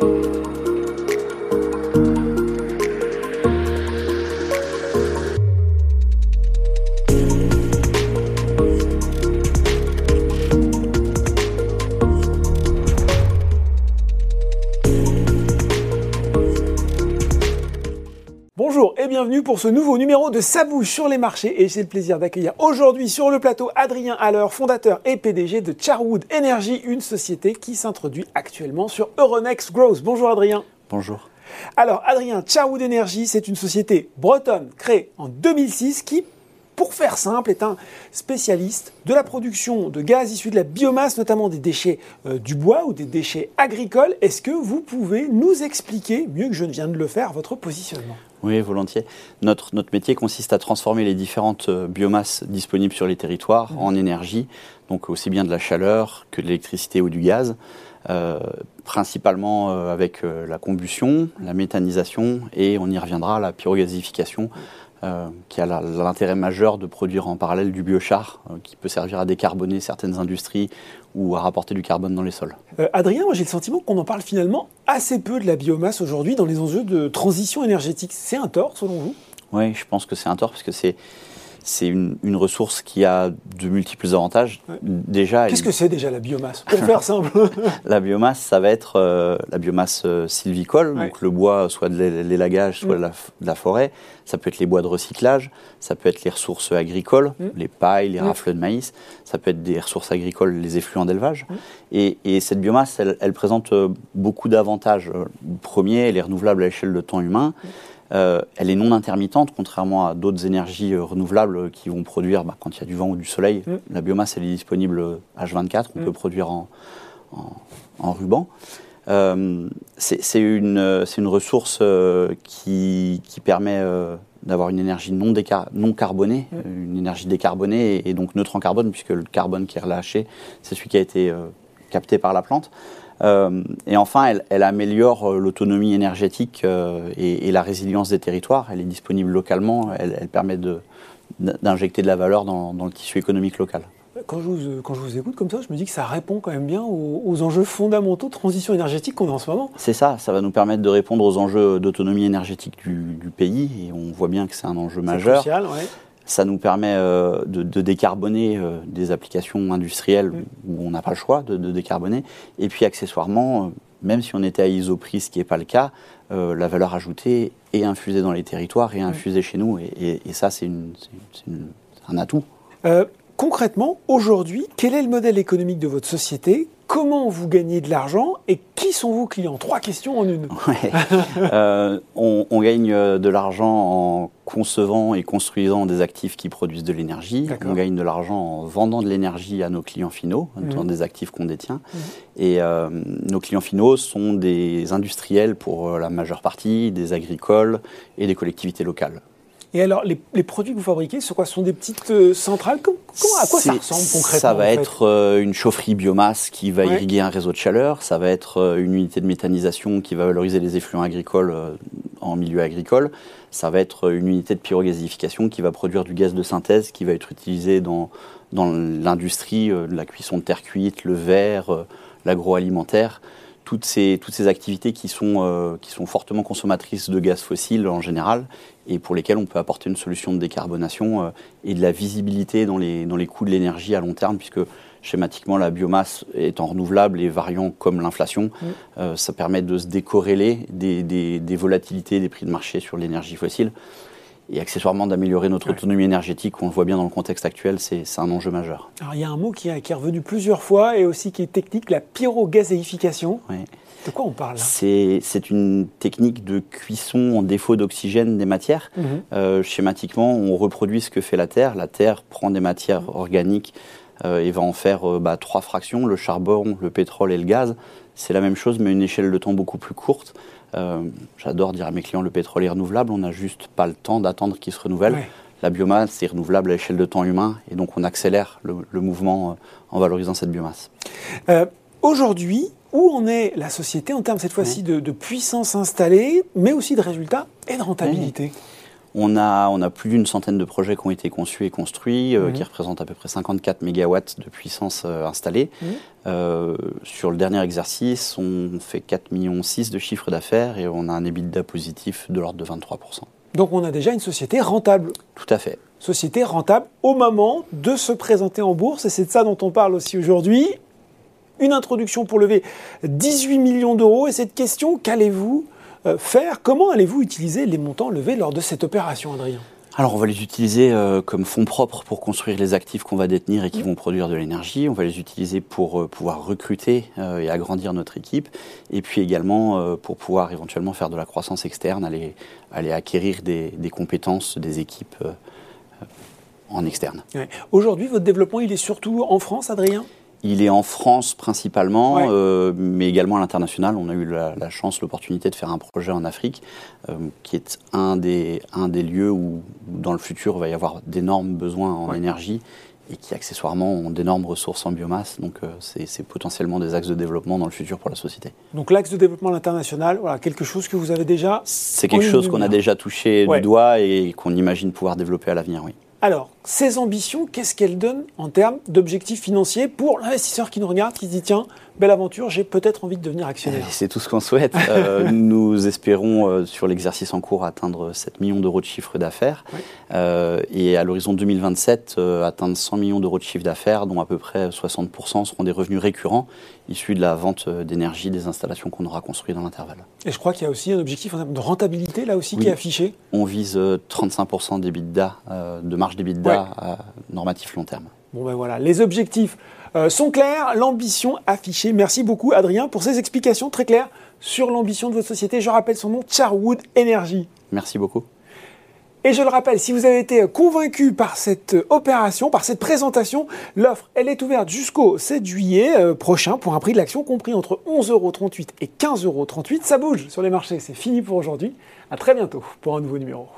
Bonjour et bienvenue pour ce nouveau numéro de Sabouche sur les marchés et j'ai le plaisir d'accueillir aujourd'hui sur le plateau Adrien Haller, fondateur et PDG de Charwood Energy, une société qui s'introduit actuellement sur Euronext Growth. Bonjour Adrien. Bonjour. Alors Adrien, Charwood Energy, c'est une société bretonne créée en 2006 qui pour faire simple, est un spécialiste de la production de gaz issus de la biomasse, notamment des déchets euh, du bois ou des déchets agricoles. Est-ce que vous pouvez nous expliquer, mieux que je ne viens de le faire, votre positionnement? Oui, volontiers. Notre, métier consiste à transformer les différentes euh, biomasses disponibles sur les territoires en énergie, donc aussi bien de la chaleur que de l'électricité ou du gaz, euh, principalement avec la combustion, la méthanisation et on y reviendra, la pyrogasification. Euh, qui a l'intérêt majeur de produire en parallèle du biochar, euh, qui peut servir à décarboner certaines industries ou à rapporter du carbone dans les sols. Euh, Adrien, moi j'ai le sentiment qu'on en parle finalement assez peu de la biomasse aujourd'hui dans les enjeux de transition énergétique. C'est un tort selon vous? Oui, je pense que c'est un tort parce que c'est c'est une, ressource qui a de multiples avantages. Déjà, qu'est-ce que c'est déjà la biomasse? Pour faire simple. la biomasse, ça va être euh, la biomasse euh, sylvicole, donc le bois, soit de l'élagage, soit mm. de, la, forêt. Ça peut être les bois de recyclage, ça peut être les ressources agricoles, mm. les pailles, les mm. rafles de maïs. Ça peut être des ressources agricoles, les effluents d'élevage. Et, cette biomasse, elle, elle présente euh, beaucoup d'avantages. Premier, elle est renouvelable à l'échelle de temps humain. Euh, elle est non intermittente, contrairement à d'autres énergies euh, renouvelables qui vont produire bah, quand il y a du vent ou du soleil. Mm. La biomasse, elle est disponible H24, on mm. peut produire en, ruban. Euh, c'est une, une, ressource qui, permet d'avoir une énergie non, non carbonée, mm. une énergie décarbonée et, donc neutre en carbone, puisque le carbone qui est relâché, c'est celui qui a été capté par la plante. Euh, et enfin, elle, améliore euh, l'autonomie énergétique euh, et, la résilience des territoires. Elle est disponible localement, elle, permet d'injecter de, la valeur dans, le tissu économique local. Quand je, vous, quand je, vous, écoute comme ça, je me dis que ça répond quand même bien aux, enjeux fondamentaux de transition énergétique qu'on a en ce moment. C'est ça, ça va nous permettre de répondre aux enjeux d'autonomie énergétique du, du, pays, et on voit bien que c'est un enjeu majeur. Crucial, ouais. Ça nous permet euh, de, décarboner euh, des applications industrielles mm. où on n'a pas le choix de, décarboner. Et puis accessoirement, euh, même si on était à isoprix, ce qui n'est pas le cas, la valeur ajoutée est infusée dans les territoires et mm. infusée chez nous. Et, ça, c'est un atout. Concrètement, aujourd'hui, quel est le modèle économique de votre société? Comment vous gagnez de l'argent? Et qui sont vos clients? Trois questions en une. Euh, on, gagne euh, de l'argent en concevant et construisant des actifs qui produisent de l'énergie. On gagne de l'argent en vendant de l'énergie à nos clients finaux, mhm. dans des actifs qu'on détient. Mhm. Et euh, nos clients finaux sont des industriels pour la majeure partie, des agricoles et des collectivités locales. Et alors, les, produits que vous fabriquez, ce quoi sont des petites euh, centrales? Comment, À quoi ça ressemble concrètement Ça va être euh, une chaufferie biomasse qui va irriguer un réseau de chaleur. Ça va être euh, une unité de méthanisation qui va valoriser les effluents agricoles en milieu agricole. Ça va être une unité de pyrogasification qui va produire du gaz de synthèse qui va être utilisé dans, dans l'industrie, la cuisson de terre cuite, le verre, l'agroalimentaire toutes ces, toutes ces activités qui sont, qui sont fortement consommatrices de gaz fossile en général et pour lesquels on peut apporter une solution de décarbonation euh, et de la visibilité dans les, dans les coûts de l'énergie à long terme, puisque schématiquement la biomasse étant renouvelable et variant comme l'inflation, euh, ça permet de se décorréler des, des, volatilités des prix de marché sur l'énergie fossile et accessoirement d'améliorer notre autonomie énergétique. On le voit bien dans le contexte actuel, c'est un enjeu majeur. Alors il y a un mot qui, qui, est revenu plusieurs fois et aussi qui est technique, la pyrogazéification. Oui. De quoi on parle C'est une technique de cuisson en défaut d'oxygène des matières. Mhm. Euh, schématiquement, on reproduit ce que fait la Terre. La Terre prend des matières mhm. organiques euh, et va en faire euh, bah, trois fractions, le charbon, le pétrole et le gaz. C'est la même chose, mais une échelle de temps beaucoup plus courte. J'adore dire à mes clients, le pétrole est renouvelable, on n'a juste pas le temps d'attendre qu'il se renouvelle. La biomasse est renouvelable à l'échelle de temps humain, et donc on accélère le, le mouvement en valorisant cette biomasse. Aujourd'hui, où en est la société en termes cette fois-ci de, puissance installée, mais aussi de résultats et de rentabilité? On a, on a plus d'une centaine de projets qui ont été conçus et construits, euh, qui représentent à peu près 54 mégawatts de puissance euh, installée. Euh, sur le dernier exercice, on fait 4,6 millions de chiffre d'affaires et on a un EBITDA positif de l'ordre de 23%. Donc on a déjà une société rentable. Tout à fait. Société rentable au moment de se présenter en bourse et c'est de ça dont on parle aussi aujourd'hui. Une introduction pour lever 18 millions d'euros et cette question, qu'allez-vous faire Comment allez-vous utiliser les montants levés lors de cette opération, Adrien? Alors on va les utiliser euh, comme fonds propres pour construire les actifs qu'on va détenir et qui vont produire de l'énergie. On va les utiliser pour euh, pouvoir recruter et agrandir notre équipe. Et puis également pour pouvoir éventuellement faire de la croissance externe, aller, aller acquérir des, compétences des équipes en externe. Aujourd'hui, votre développement, il est surtout en France, Adrien? Il est en France principalement, euh, mais également à l'international. On a eu la, chance, l'opportunité de faire un projet en Afrique, euh, qui est un des, un des lieux où, dans le futur, il va y avoir d'énormes besoins en énergie et qui accessoirement ont d'énormes ressources en biomasse. Donc euh, c'est potentiellement des axes de développement dans le futur pour la société. Donc l'axe de développement à l'international, voilà, quelque chose que vous avez déjà... C'est quelque chose qu'on a déjà touché du doigt et qu'on imagine pouvoir développer à l'avenir, oui. Alors, ces ambitions, qu'est-ce qu'elles donnent en termes d'objectifs financiers pour l'investisseur qui nous regarde, qui se dit tiens, belle aventure, j'ai peut-être envie de devenir actionnaire C'est tout ce qu'on souhaite. Euh, nous espérons euh, sur l'exercice en cours atteindre 7 millions d'euros de chiffre d'affaires euh, et à l'horizon 2027 atteindre 100 millions d'euros de chiffre d'affaires, dont à peu près 60% seront des revenus récurrents issus de la vente d'énergie des installations qu'on aura construites dans l'intervalle. Et je crois qu'il y a aussi un objectif en termes de rentabilité là aussi qui est affiché. On vise 35% d'EBITDA, de marge d'EBITDA à normatif long terme. Bon ben voilà, les objectifs euh, sont clairs, l'ambition affichée. Merci beaucoup Adrien pour ces explications très claires sur l'ambition de votre société. Je rappelle son nom, Charwood Energy. Merci beaucoup. Et je le rappelle, si vous avez été convaincu par cette opération, par cette présentation, l'offre, elle est ouverte jusqu'au 7 juillet euh, prochain pour un prix de l'action compris entre 11,38€ et 15,38€. Ça bouge sur les marchés, c'est fini pour aujourd'hui. À très bientôt pour un nouveau numéro.